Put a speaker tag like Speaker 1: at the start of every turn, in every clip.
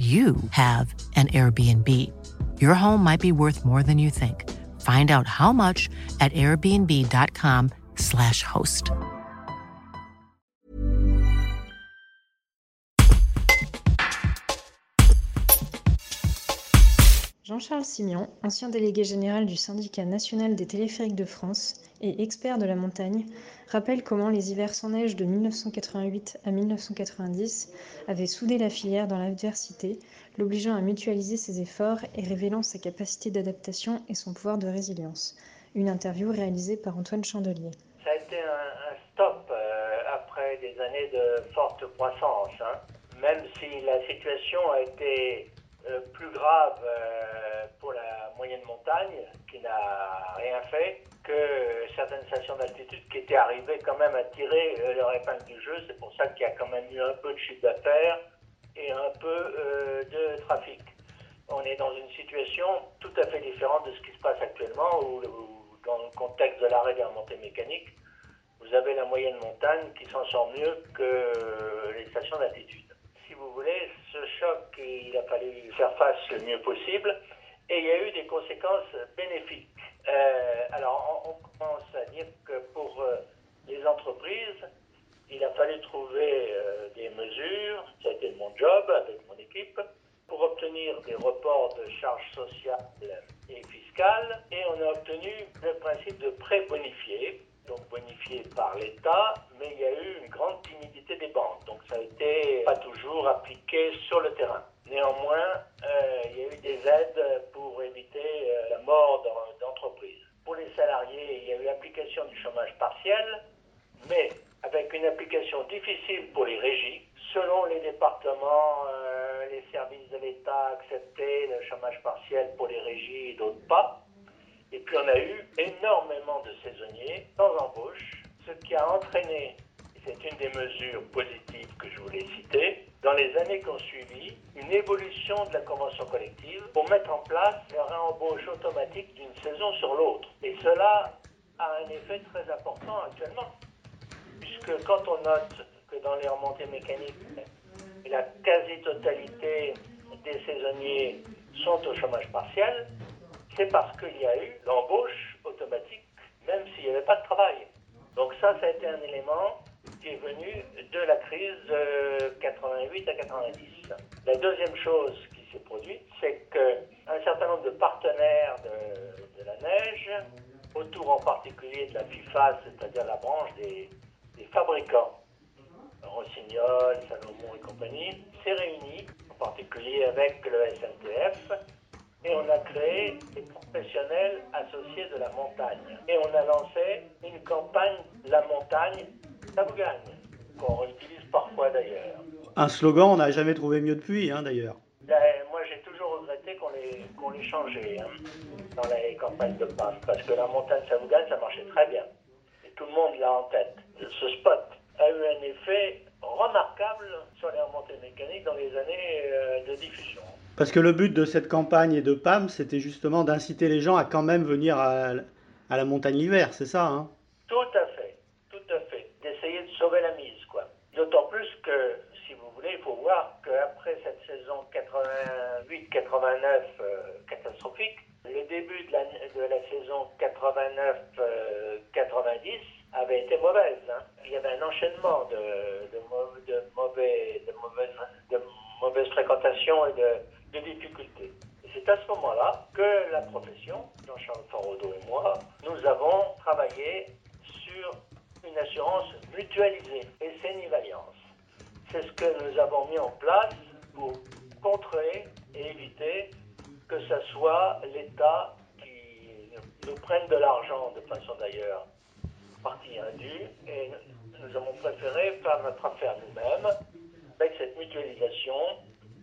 Speaker 1: you have an Airbnb. Your home might be worth more than you think. Find out how much at airbnb.com/slash host.
Speaker 2: Jean-Charles Simion, ancien délégué général du syndicat national des téléphériques de France et expert de la montagne, rappelle comment les hivers sans neige de 1988 à 1990 avaient soudé la filière dans l'adversité, l'obligeant à mutualiser ses efforts et révélant sa capacité d'adaptation et son pouvoir de résilience. Une interview réalisée par Antoine Chandelier.
Speaker 3: Ça a été un, stop euh, après des années de forte croissance, hein. même si la situation a été euh, plus grave euh, pour la moyenne montagne, qui n'a rien fait, que certaines stations d'altitude qui étaient arrivées quand même à tirer euh, leur épingle du jeu. C'est pour ça qu'il y a quand même eu un peu de chiffre d'affaires et un peu euh, de trafic. On est dans une situation tout à fait différente de ce qui se passe actuellement, où, où dans le contexte de l'arrêt des remontées mécaniques, vous avez la moyenne montagne qui s'en sort mieux que les stations d'altitude si vous voulez, ce choc, il a fallu faire face le mieux possible et il y a eu des conséquences bénéfiques. Euh, alors, on, commence à dire que pour euh, les entreprises, il a fallu trouver euh, des mesures, ça a été mon job avec mon équipe, pour obtenir des reports de charges sociales et fiscales et on a obtenu le principe de prêt bonifié donc bonifié par l'État, mais il y a eu une grande timidité des banques. Donc ça a été pas toujours appliqué sur le terrain. Néanmoins, euh, il y a eu des aides pour éviter euh, la mort d'entreprises. Pour les salariés, il y a eu l'application du chômage partiel, mais avec une application difficile pour les régies. Selon les départements, euh, les services de l'État acceptaient le chômage partiel pour les régies et d'autres pas. Et puis on a eu énormément de saisonniers sans embauche, ce qui a entraîné, et c'est une des mesures positives que je voulais citer, dans les années qui ont suivi, une évolution de la convention collective pour mettre en place la réembauche automatique d'une saison sur l'autre. Et cela a un effet très important actuellement, puisque quand on note que dans les remontées mécaniques, la quasi-totalité des saisonniers sont au chômage partiel, c'est parce qu'il y a eu l'embauche automatique, même s'il n'y avait pas de travail. Donc ça, ça a été un élément qui est venu de la crise de 88 à 90. La deuxième chose qui s'est produite, c'est qu'un certain nombre de partenaires de, la neige, autour en particulier de la FIFA, c'est-à-dire la branche des fabricants, Rossignol, Salomon et compagnie, s'est réunis, en particulier avec le SNTF, et on a créé des professionnels associés de la montagne. Et on a lancé une campagne La montagne, ça vous gagne, qu'on réutilise parfois d'ailleurs.
Speaker 4: Un slogan, on n'a jamais trouvé mieux depuis, hein, d'ailleurs.
Speaker 3: Ben, moi, j'ai toujours regretté qu'on l'ait qu'on changé hein, dans les campagnes de passe, parce que la montagne, ça vous gagne, ça marchait très bien. Et tout le monde l'a en tête. Ce spot a eu un effet remarquable sur les remontées mécaniques dans les années euh, de diffusion.
Speaker 4: Parce que le but de cette campagne et de PAM, c'était justement d'inciter les gens à quand même venir à, la montagne l'hiver, c'est ça hein?
Speaker 3: Tout à fait, tout à fait. D'essayer de sauver la mise, quoi. D'autant plus que, si vous voulez, il faut voir qu'après cette saison 88-89 euh, catastrophique, le début de la, saison 89-90 euh, avait été mauvaise. Hein. Il y avait un enchaînement de, de, de, de mauvaise fréquentation et de, de difficultés. C'est à ce moment-là que la profession, Jean-Charles Forodo et moi, nous avons travaillé sur une assurance mutualisée et sénivaliance. C'est ce que nous avons mis en place pour contrer et éviter que ce soit l'État qui nous prenne de l'argent de façon d'ailleurs partie indue et nous avons préféré faire notre affaire nous-mêmes avec cette mutualisation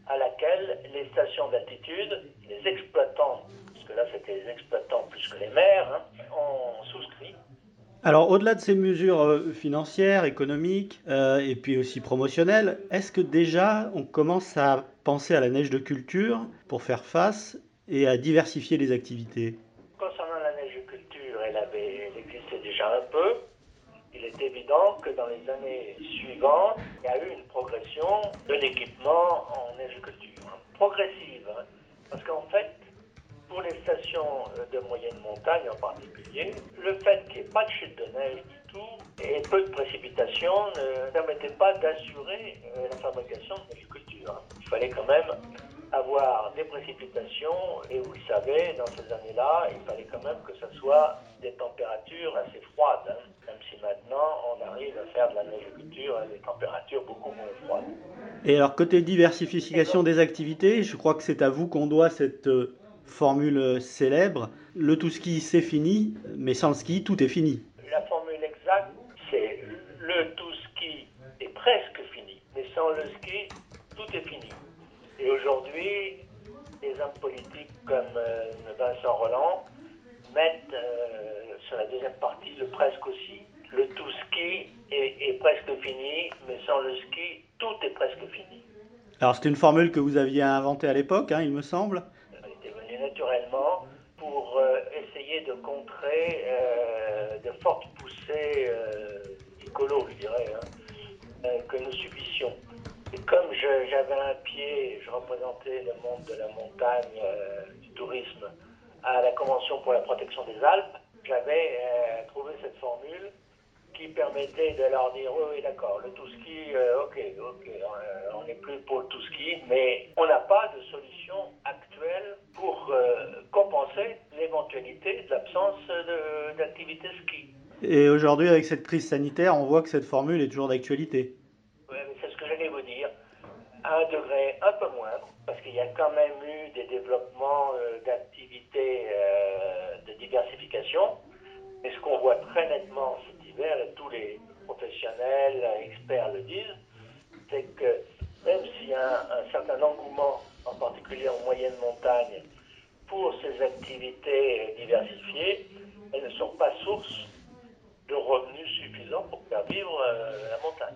Speaker 3: à laquelle les stations d'altitude, les exploitants, parce que là c'était les exploitants plus que les maires, hein, ont souscrit.
Speaker 4: Alors au-delà de ces mesures euh, financières, économiques euh, et puis aussi promotionnelles, est-ce que déjà on commence à penser à la neige de culture pour faire face et à diversifier les activités?
Speaker 3: Concernant la neige de culture, elle, avait, elle existait déjà un peu. Est évident que dans les années suivantes, il y a eu une progression de l'équipement en culture, hein. progressive. Hein. parce qu'en fait, pour les stations euh, de moyenne montagne en particulier, le fait qu'il n'y ait pas de chute de neige du tout et peu de précipitations ne permettait pas d'assurer euh, la fabrication de l'agriculture. Hein. Il fallait quand même avoir des précipitations et vous le savez, dans ces années-là, il fallait quand même que ce soit des températures assez froides, si maintenant on arrive à faire de la culture à des températures beaucoup moins froides.
Speaker 4: Et alors côté diversification des activités, je crois que c'est à vous qu'on doit cette euh, formule célèbre, le tout ski c'est fini, mais sans le ski tout est fini.
Speaker 3: La formule exacte, c'est le tout ski est presque fini, mais sans le ski tout est fini. Et aujourd'hui, les hommes politiques comme euh, Vincent Roland mettent euh, sur la deuxième partie le presque aussi. Le tout ski est, presque fini, mais sans le ski, tout est presque fini.
Speaker 4: Alors c'est une formule que vous aviez inventée à l'époque, hein, il me semble.
Speaker 3: Elle était venue naturellement pour euh, essayer de contrer de fortes poussées écolo, je dirais, hein, que nous subissions. Et comme j'avais un pied, je représentais le monde de la montagne, euh, du tourisme, à la Convention pour la protection des Alpes, j'avais euh, trouvé cette formule qui permettait de leur dire oui, oui d'accord, le tout ski, euh, ok, ok, on n'est plus pour le tout ski, mais on n'a pas de solution actuelle pour compenser l'éventualité de l'absence d'activité ski.
Speaker 4: Et aujourd'hui, avec cette crise sanitaire, on voit que cette formule est toujours d'actualité
Speaker 3: à un degré un peu moindre, parce qu'il y a quand même eu des développements euh, d'activités euh, de diversification. Mais ce qu'on voit très nettement tous les professionnels, experts le disent, c'est que même s'il y a un, certain engouement, en particulier en moyenne montagne, pour ces activités diversifiées, elles ne sont pas source de revenus suffisants pour faire vivre euh, la montagne.